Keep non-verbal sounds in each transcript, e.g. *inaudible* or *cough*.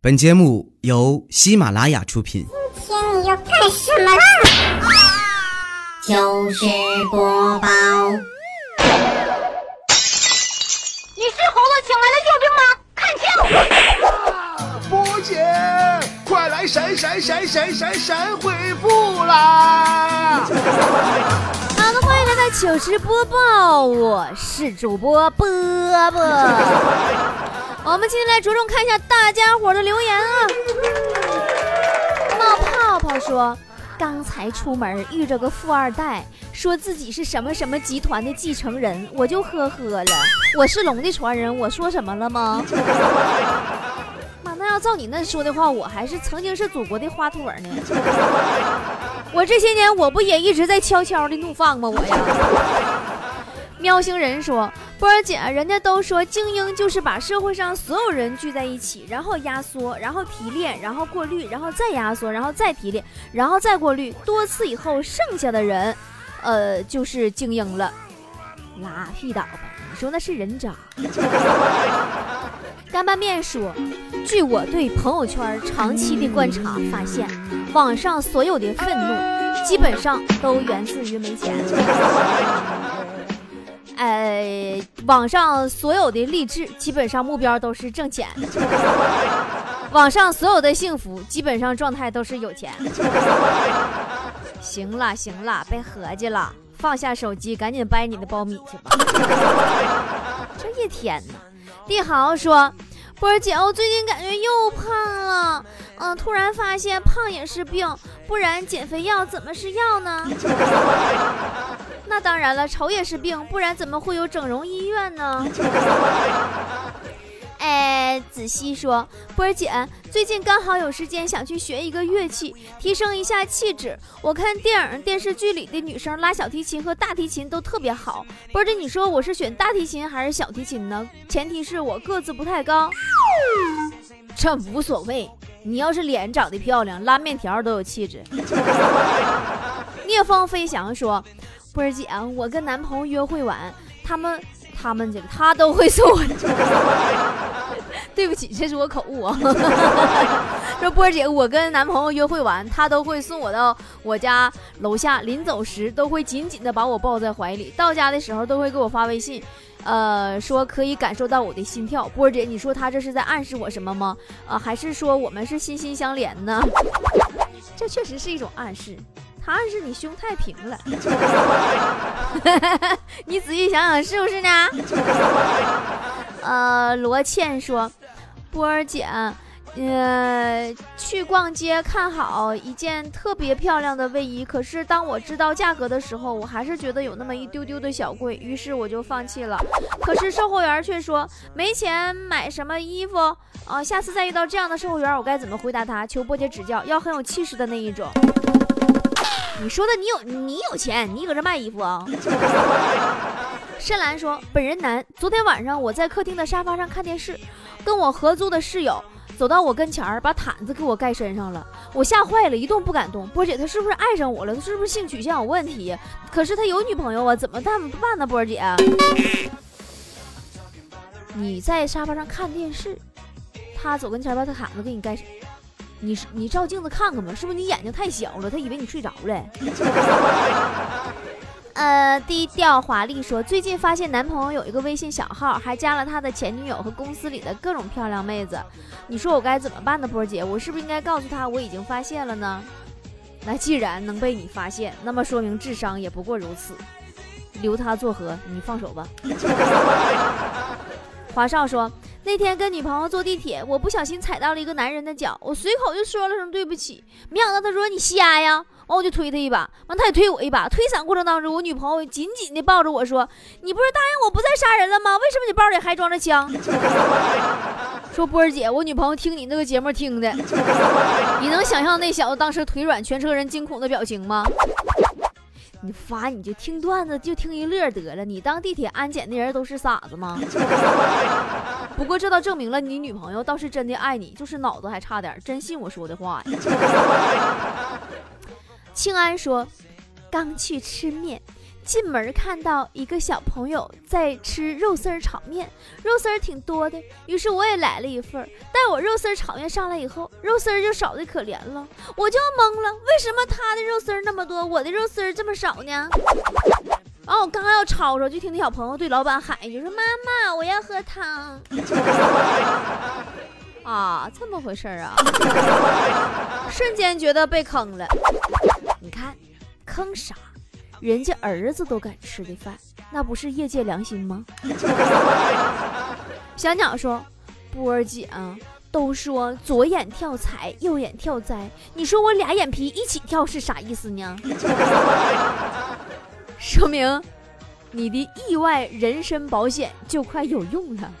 本节目由喜马拉雅出品。今天你要干什么啦？糗事播报，你是猴子请来的救兵吗？看清！波姐，快来闪闪闪闪闪闪回复啦！好的，欢迎来到糗事播报，我是主播波波。我们今天来着重看一下大家伙的留言啊。冒泡泡说，刚才出门遇着个富二代，说自己是什么什么集团的继承人，我就呵呵了。我是龙的传人，我说什么了吗？妈，那要照你那说的话，我还是曾经是祖国的花朵呢。我这些年我不也一直在悄悄的怒放吗？我呀。喵星人说：“波儿姐，人家都说精英就是把社会上所有人聚在一起，然后压缩，然后提炼，然后过滤，然后再压缩，然后再提炼，然后再过滤，多次以后剩下的人，呃，就是精英了。拉屁倒吧！你说那是人渣。*laughs* ”干拌面说：“据我对朋友圈长期的观察发现，网上所有的愤怒基本上都源自于没钱。”呃，网上所有的励志基本上目标都是挣钱，*laughs* 网上所有的幸福基本上状态都是有钱。行了行了，别合计了，放下手机，赶紧掰你的苞米去吧。*laughs* 这一天呢，帝豪说：“波儿姐，我最近感觉又胖了，嗯，突然发现胖也是病，不然减肥药怎么是药呢？”那当然了，丑也是病，不然怎么会有整容医院呢？*laughs* 哎，子熙说，波儿姐最近刚好有时间，想去学一个乐器，提升一下气质。我看电影、电视剧里的女生拉小提琴和大提琴都特别好。波儿姐，你说我是选大提琴还是小提琴呢？前提是我个子不太高。这无所谓，你要是脸长得漂亮，拉面条都有气质。*laughs* 聂风飞翔说。波儿姐，我跟男朋友约会完，他们他们这个他都会送我。对不起，这是我口误啊。*laughs* 说波儿姐，我跟男朋友约会完，他都会送我到我家楼下，临走时都会紧紧的把我抱在怀里，到家的时候都会给我发微信，呃，说可以感受到我的心跳。波儿姐，你说他这是在暗示我什么吗？啊，还是说我们是心心相连呢？这确实是一种暗示。暗示你胸太平了，*laughs* 你仔细想想是不是呢？呃，罗倩说，波儿姐，呃，去逛街看好一件特别漂亮的卫衣，可是当我知道价格的时候，我还是觉得有那么一丢丢的小贵，于是我就放弃了。可是售货员却说没钱买什么衣服啊，下次再遇到这样的售货员，我该怎么回答他？求波姐指教，要很有气势的那一种。你说的你有你有钱，你搁这卖衣服啊？深蓝说：“本人男，昨天晚上我在客厅的沙发上看电视，跟我合租的室友走到我跟前儿，把毯子给我盖身上了，我吓坏了，一动不敢动。波姐，他是不是爱上我了？他是不是性取向有问题？可是他有女朋友啊，怎么办不办呢？波姐，你在沙发上看电视，他走跟前把他毯子给你盖上。”你你照镜子看看吧，是不是你眼睛太小了？他以为你睡着了。*laughs* 呃，低调华丽说，最近发现男朋友有一个微信小号，还加了他的前女友和公司里的各种漂亮妹子。你说我该怎么办呢？波姐，我是不是应该告诉他我已经发现了呢？那既然能被你发现，那么说明智商也不过如此。留他作何？你放手吧。*laughs* 华少说。那天跟女朋友坐地铁，我不小心踩到了一个男人的脚，我随口就说了声对不起，没想到他说你瞎呀，完我就推他一把，完他也推我一把，推伞过程当中，我女朋友紧紧的抱着我说，你不是答应我不再杀人了吗？为什么你包里还装着枪？*laughs* 说波儿姐，我女朋友听你那个节目听的，你能想象那小子当时腿软，全车人惊恐的表情吗？你发你就听段子就听一乐得了，你当地铁安检的人都是傻子吗？*laughs* 不过这倒证明了你女朋友倒是真的爱你，就是脑子还差点，真信我说的话呀。*laughs* 庆安说，刚去吃面，进门看到一个小朋友在吃肉丝儿炒面，肉丝儿挺多的，于是我也来了一份儿。待我肉丝儿炒面上来以后，肉丝儿就少的可怜了，我就懵了，为什么他的肉丝儿那么多，我的肉丝儿这么少呢？然后我刚要吵吵，就听那小朋友对老板喊一句说：“妈妈，我要喝汤。*laughs* ”啊，这么回事儿啊！瞬间觉得被坑了。你看，坑啥？人家儿子都敢吃的饭，那不是业界良心吗？*laughs* 小鸟说：“波儿姐啊，都说左眼跳财，右眼跳灾，你说我俩眼皮一起跳是啥意思呢？” *laughs* 说明你的意外人身保险就快有用了。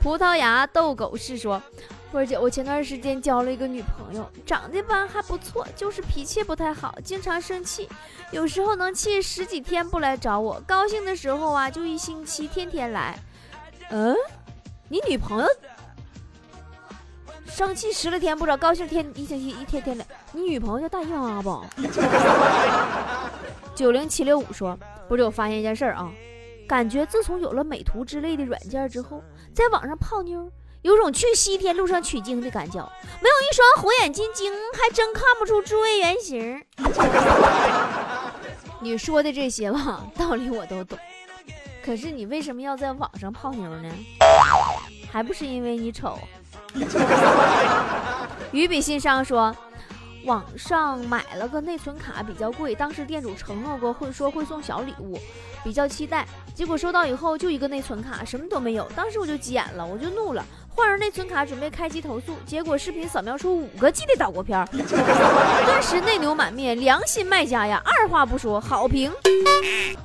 葡萄牙逗狗是说：“波儿姐，我前段时间交了一个女朋友，长得吧还不错，就是脾气不太好，经常生气，有时候能气十几天不来找我，高兴的时候啊就一星期天天来。嗯，你女朋友生气十来天不找，高兴天一星期一天天来，你女朋友叫大姨妈不？” *laughs* 九零七六五说：“波儿姐，我发现一件事儿啊。”感觉自从有了美图之类的软件之后，在网上泡妞，有种去西天路上取经的感觉。没有一双火眼金睛，还真看不出诸位原形。*laughs* 你说的这些吧，道理我都懂。可是你为什么要在网上泡妞呢？还不是因为你丑。*laughs* 于比心伤说。网上买了个内存卡比较贵，当时店主承诺过会说会送小礼物，比较期待。结果收到以后就一个内存卡，什么都没有。当时我就急眼了，我就怒了，换上内存卡准备开机投诉。结果视频扫描出五个 G 的岛国片，*laughs* 顿时内牛满面。良心卖家呀，二话不说好评。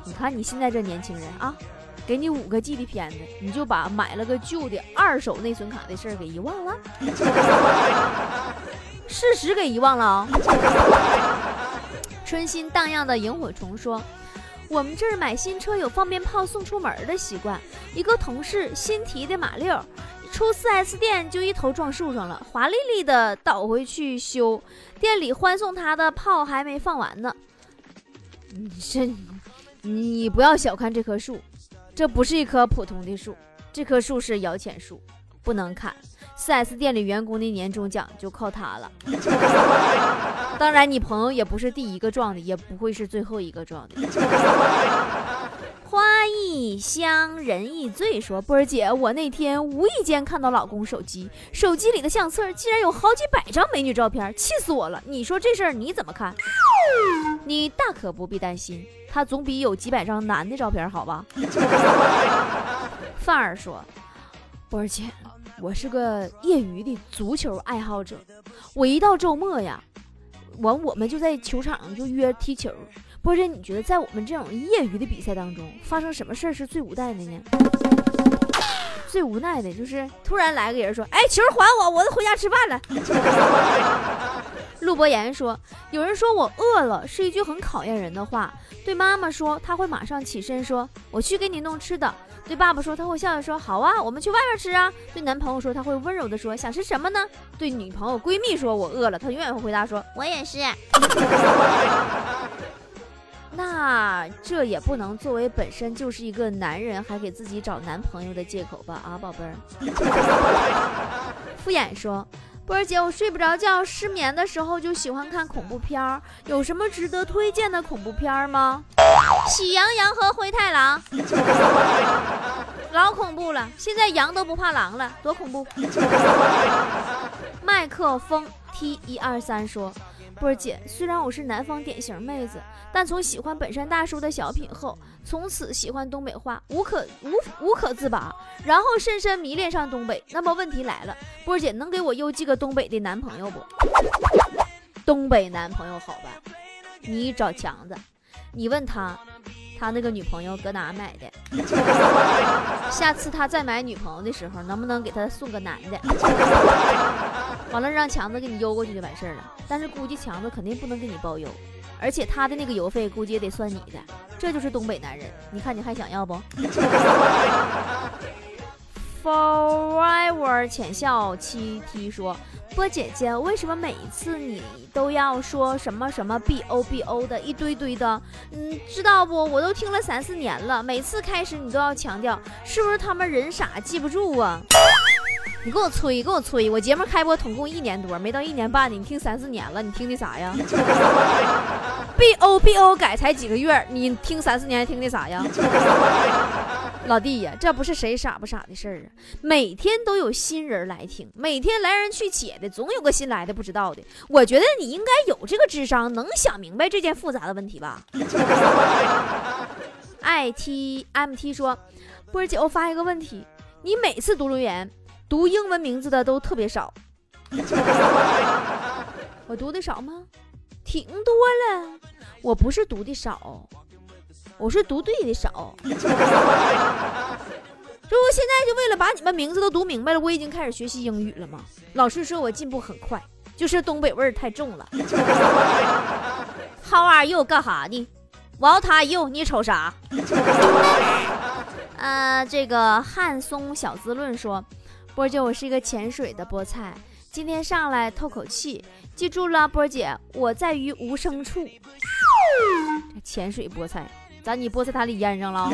你看你现在这年轻人啊，给你五个 G 的片子，你就把买了个旧的二手内存卡的事儿给遗忘了。*laughs* 事实给遗忘了啊！春心荡漾的萤火虫说：“我们这儿买新车有放鞭炮送出门的习惯。一个同事新提的马六，出 4S 店就一头撞树上了，华丽丽的倒回去修。店里欢送他的炮还没放完呢。你这，你不要小看这棵树，这不是一棵普通的树，这棵树是摇钱树，不能砍。”4S 店里员工的年终奖就靠他了。*laughs* 当然，你朋友也不是第一个撞的，也不会是最后一个撞的。花一香，人一醉。说波儿姐，我那天无意间看到老公手机，手机里的相册竟然有好几百张美女照片，气死我了！你说这事儿你怎么看？你大可不必担心，他总比有几百张男的照片好吧？范儿说，波儿姐。我是个业余的足球爱好者，我一到周末呀，完我们就在球场就约踢球。波姐，你觉得在我们这种业余的比赛当中，发生什么事儿是最无奈的呢？最无奈的就是突然来个人说：“哎，球还我，我都回家吃饭了。*laughs* ”陆博言说：“有人说我饿了，是一句很考验人的话。对妈妈说，他会马上起身说：我去给你弄吃的。”对爸爸说，他会笑笑说：“好啊，我们去外面吃啊。”对男朋友说，他会温柔的说：“想吃什么呢？”对女朋友、闺蜜说：“我饿了。”他永远会回答说：“我也是。*laughs* ”那这也不能作为本身就是一个男人还给自己找男朋友的借口吧？啊，宝贝儿。*laughs* 敷衍说：“波儿姐，我睡不着觉，失眠的时候就喜欢看恐怖片儿，有什么值得推荐的恐怖片儿吗？”喜羊羊和灰太狼，*laughs* 老恐怖了！现在羊都不怕狼了，多恐怖！*laughs* 麦克风 T 一二三说：“波儿姐，虽然我是南方典型妹子，但从喜欢本山大叔的小品后，从此喜欢东北话，无可无无可自拔，然后深深迷恋上东北。那么问题来了，波儿姐能给我邮寄个东北的男朋友不？东北男朋友好吧，你找强子。”你问他，他那个女朋友搁哪买的？*laughs* 下次他再买女朋友的时候，能不能给他送个男的？完了让强子给你邮过去就完事儿了。但是估计强子肯定不能给你包邮，而且他的那个邮费估计也得算你的。这就是东北男人，你看你还想要不？Forever 浅笑七 T 说：“波姐姐，为什么每一次你都要说什么什么 B O B O 的一堆堆的？嗯，知道不？我都听了三四年了，每次开始你都要强调，是不是他们人傻记不住啊？你给我吹，给我吹！我节目开播总共一年多，没到一年半呢，你听三四年了，你听的啥呀？B O B O 改才几个月，你听三四年听的啥呀？” *laughs* 老弟呀，这不是谁傻不傻的事儿啊！每天都有新人来听，每天来人去且的，总有个新来的不知道的。我觉得你应该有这个智商，能想明白这件复杂的问题吧？I T M T 说，波儿姐，我发一个问题，你每次读留言，读英文名字的都特别少，*laughs* 我读的少吗？挺多了，我不是读的少。我是读对的少，*laughs* 这不现在就为了把你们名字都读明白了，我已经开始学习英语了吗？老师说我进步很快，就是东北味儿太重了。*laughs* How are you？干哈呢？What are you？你瞅啥？呃，这个汉松小资论说，波姐，我是一个潜水的菠菜，今天上来透口气，记住了，波姐，我在于无声处。潜水菠菜。咋你菠菜塔里淹上了？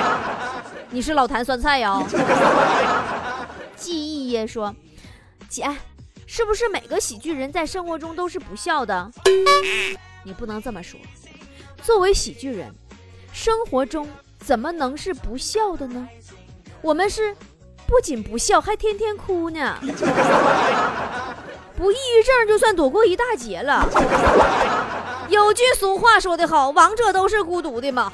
*laughs* 你是老坛酸菜呀？记忆耶说，姐，是不是每个喜剧人在生活中都是不笑的？你不能这么说。作为喜剧人，生活中怎么能是不笑的呢？我们是不仅不笑，还天天哭呢。*laughs* 不抑郁症就算躲过一大劫了。有句俗话说得好，王者都是孤独的嘛。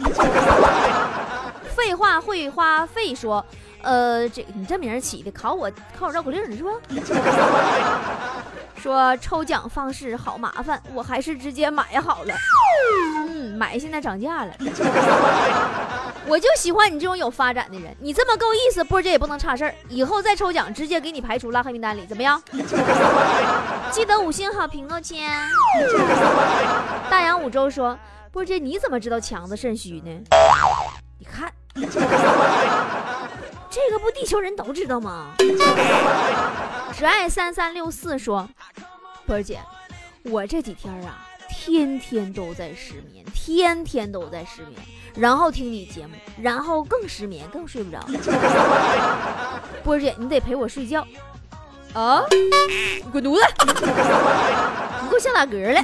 废话会花费说，呃，这你这名起的考我考我绕口令是吧？*laughs* 说抽奖方式好麻烦，我还是直接买好了。嗯，买现在涨价了。我就喜欢你这种有发展的人，你这么够意思，波姐也不能差事儿。以后再抽奖，直接给你排除拉黑名单里，怎么样？*laughs* 记得五星好评哦，亲。大洋五洲说，波姐你怎么知道强子肾虚呢？你看，这个不地球人都知道吗？只爱三三六四说，波姐，我这几天啊，天天都在失眠，天天都在失眠。然后听你节目，然后更失眠，更睡不着。*laughs* 波姐，你得陪我睡觉啊！你滚犊子！你给我像打嗝了。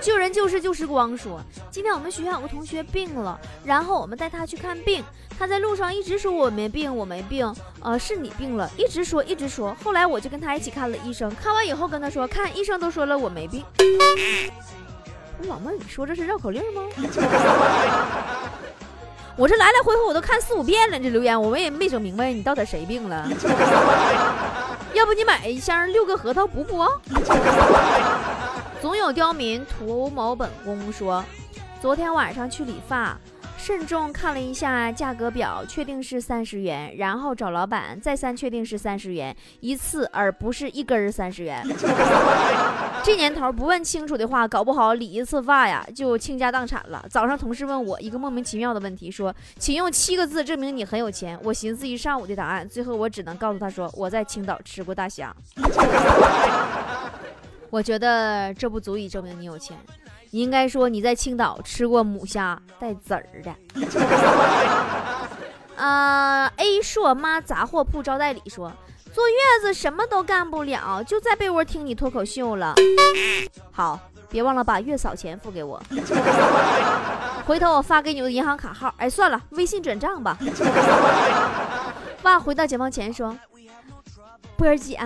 救人救世救时光说，今天我们学校有个同学病了，然后我们带他去看病，他在路上一直说我没病，我没病，呃，是你病了，一直说一直说。后来我就跟他一起看了医生，看完以后跟他说，看医生都说了我没病。老妹儿，你说这是绕口令吗？我这来来回回我都看四五遍了，这留言我们也没整明白你到底谁病了。*laughs* 要不你买一箱六个核桃补补？总有刁民图谋本宫说，昨天晚上去理发。慎重看了一下价格表，确定是三十元，然后找老板再三确定是三十元一次，而不是一根儿三十元。*laughs* 这年头不问清楚的话，搞不好理一次发呀就倾家荡产了。早上同事问我一个莫名其妙的问题，说：“请用七个字证明你很有钱。”我寻思一上午的答案，最后我只能告诉他说：“我在青岛吃过大虾。” *laughs* 我觉得这不足以证明你有钱。你应该说你在青岛吃过母虾带籽儿的。*laughs* 呃，A 硕妈杂货铺招待里说，坐月子什么都干不了，就在被窝听你脱口秀了。好，别忘了把月嫂钱付给我，回头我发给你的银行卡号。哎，算了，微信转账吧。*laughs* 爸回到解放前说，波儿姐。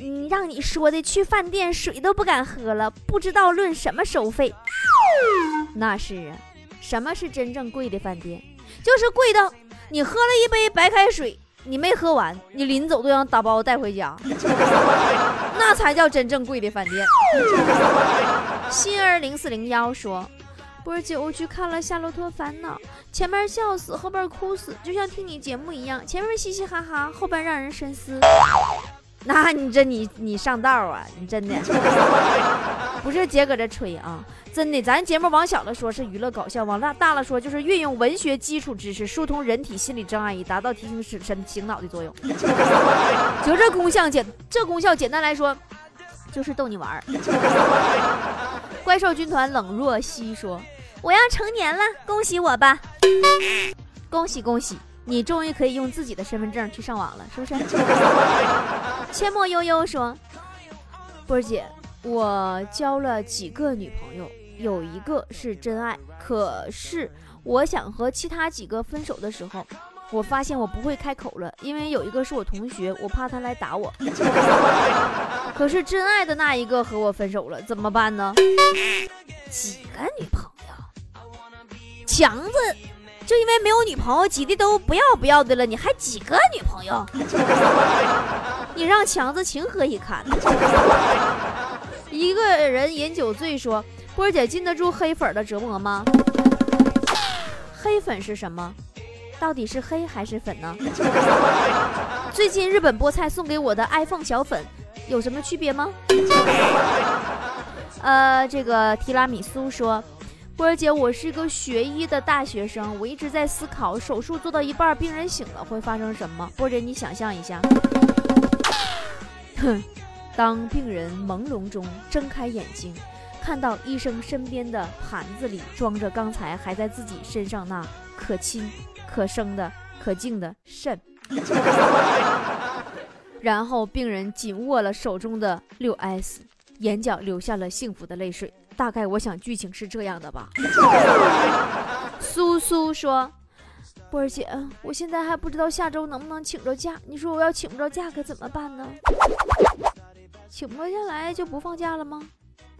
嗯，让你说的去饭店水都不敢喝了，不知道论什么收费。那是啊，什么是真正贵的饭店？就是贵到你喝了一杯白开水，你没喝完，你临走都要打包带回家，*laughs* 那才叫真正贵的饭店。心儿零四零幺说，波儿姐，我去看了《夏洛特烦恼》，前面笑死，后边哭死，就像听你节目一样，前面嘻嘻哈哈，后边让人深思。那你这你你上道啊，你真的 *laughs* 不是姐搁这吹啊，真的，咱节目往小了说是娱乐搞笑，往大大了说就是运用文学基础知识疏通人体心理障碍，以达到提醒神神醒脑的作用。*laughs* 就这功效简，这功效简单来说就是逗你玩儿。怪兽军团冷若曦说：“我要成年了，恭喜我吧！恭喜恭喜！”你终于可以用自己的身份证去上网了，是不是？*laughs* 阡陌悠悠说：“波儿姐，我交了几个女朋友，有一个是真爱，可是我想和其他几个分手的时候，我发现我不会开口了，因为有一个是我同学，我怕他来打我。*laughs* 可是真爱的那一个和我分手了，怎么办呢？几个女朋友？强子。”就因为没有女朋友，急的都不要不要的了，你还几个女朋友？*laughs* 你让强子情何以堪？一个人饮酒醉说：“波儿姐禁得住黑粉的折磨吗？”黑粉是什么？到底是黑还是粉呢？最近日本菠菜送给我的 iPhone 小粉有什么区别吗？呃，这个提拉米苏说。波儿姐，我是一个学医的大学生，我一直在思考，手术做到一半，病人醒了会发生什么？波儿姐，你想象一下，哼，*laughs* 当病人朦胧中睁开眼睛，看到医生身边的盘子里装着刚才还在自己身上那可亲、可生的、可敬的肾，*laughs* 然后病人紧握了手中的六 S，眼角流下了幸福的泪水。大概我想剧情是这样的吧。*laughs* 苏苏说：“波儿姐，我现在还不知道下周能不能请着假，你说我要请不着假可怎么办呢？请不下来就不放假了吗？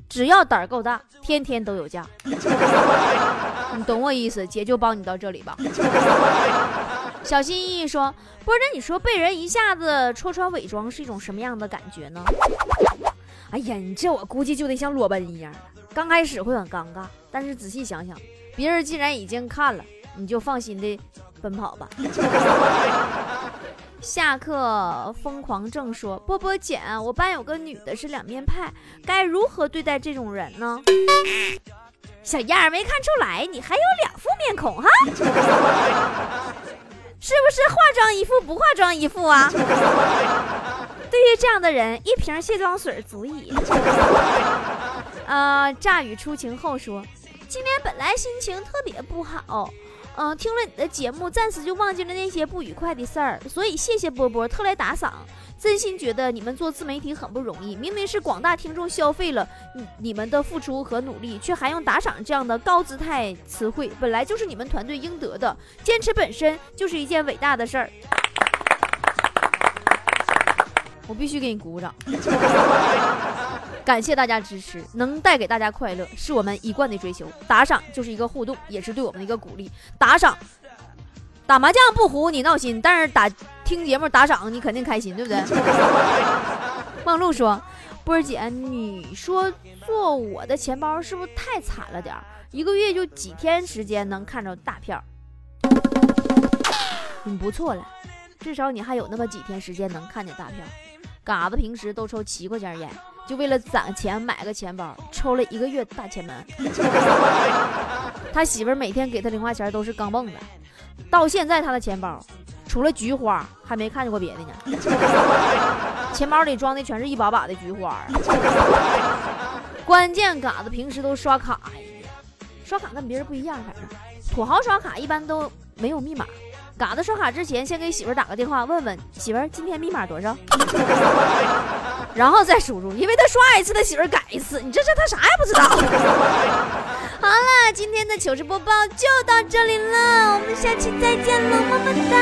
只要胆儿够大，天天都有假。*laughs* 你懂我意思，姐就帮你到这里吧。*laughs* ”小心翼翼说：“波儿姐，你说被人一下子戳穿伪装是一种什么样的感觉呢？”哎呀，你这我估计就得像裸奔一样。刚开始会很尴尬，但是仔细想想，别人既然已经看了，你就放心的奔跑吧。*laughs* 下课疯狂症说：“波波姐，我班有个女的是两面派，该如何对待这种人呢？”小样儿没看出来，你还有两副面孔哈？*laughs* 是不是化妆一副不化妆一副啊？对于这样的人，一瓶卸妆水足矣。呃，乍雨初晴后说，今天本来心情特别不好，嗯，听了你的节目，暂时就忘记了那些不愉快的事儿，所以谢谢波波特来打赏，真心觉得你们做自媒体很不容易，明明是广大听众消费了你你们的付出和努力，却还用打赏这样的高姿态词汇，本来就是你们团队应得的，坚持本身就是一件伟大的事儿，我必须给你鼓掌。*laughs* 感谢大家支持，能带给大家快乐是我们一贯的追求。打赏就是一个互动，也是对我们的一个鼓励。打赏，打麻将不胡你闹心，但是打听节目打赏你肯定开心，对不对？*laughs* 梦露说：“波儿姐，你说做我的钱包是不是太惨了点儿？一个月就几天时间能看着大票，你不错了，至少你还有那么几天时间能看见大票。嘎子平时都抽七块钱烟。”就为了攒钱买个钱包，抽了一个月大前门。*laughs* 他媳妇儿每天给他零花钱都是钢镚的，到现在他的钱包除了菊花还没看见过别的呢。*laughs* 钱包里装的全是一把把的菊花。关键嘎子平时都刷卡，刷卡跟别人不一样，反正土豪刷卡一般都没有密码。嘎子刷卡之前先给媳妇儿打个电话，问问媳妇儿今天密码多少。然后再输入，因为他刷一次，他媳妇改一次。你这这他啥也不知道。*laughs* 好了，今天的糗事播报就到这里了，我们下期再见了，么么哒。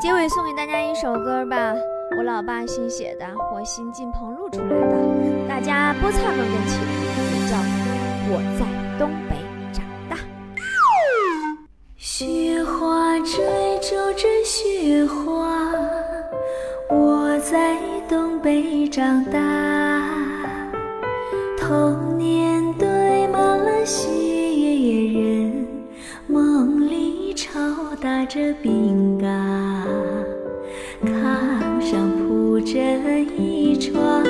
结尾送给大家一首歌吧，我老爸新写的，我新进棚录出来的，大家菠菜们跟起，名叫《我在东北长大》。雪花追逐着雪花。我在东北长大，童年堆满了雪人，梦里抽打着饼干。炕上铺着一床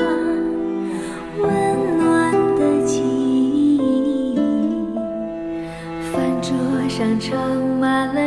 温暖的记忆，饭桌上盛满了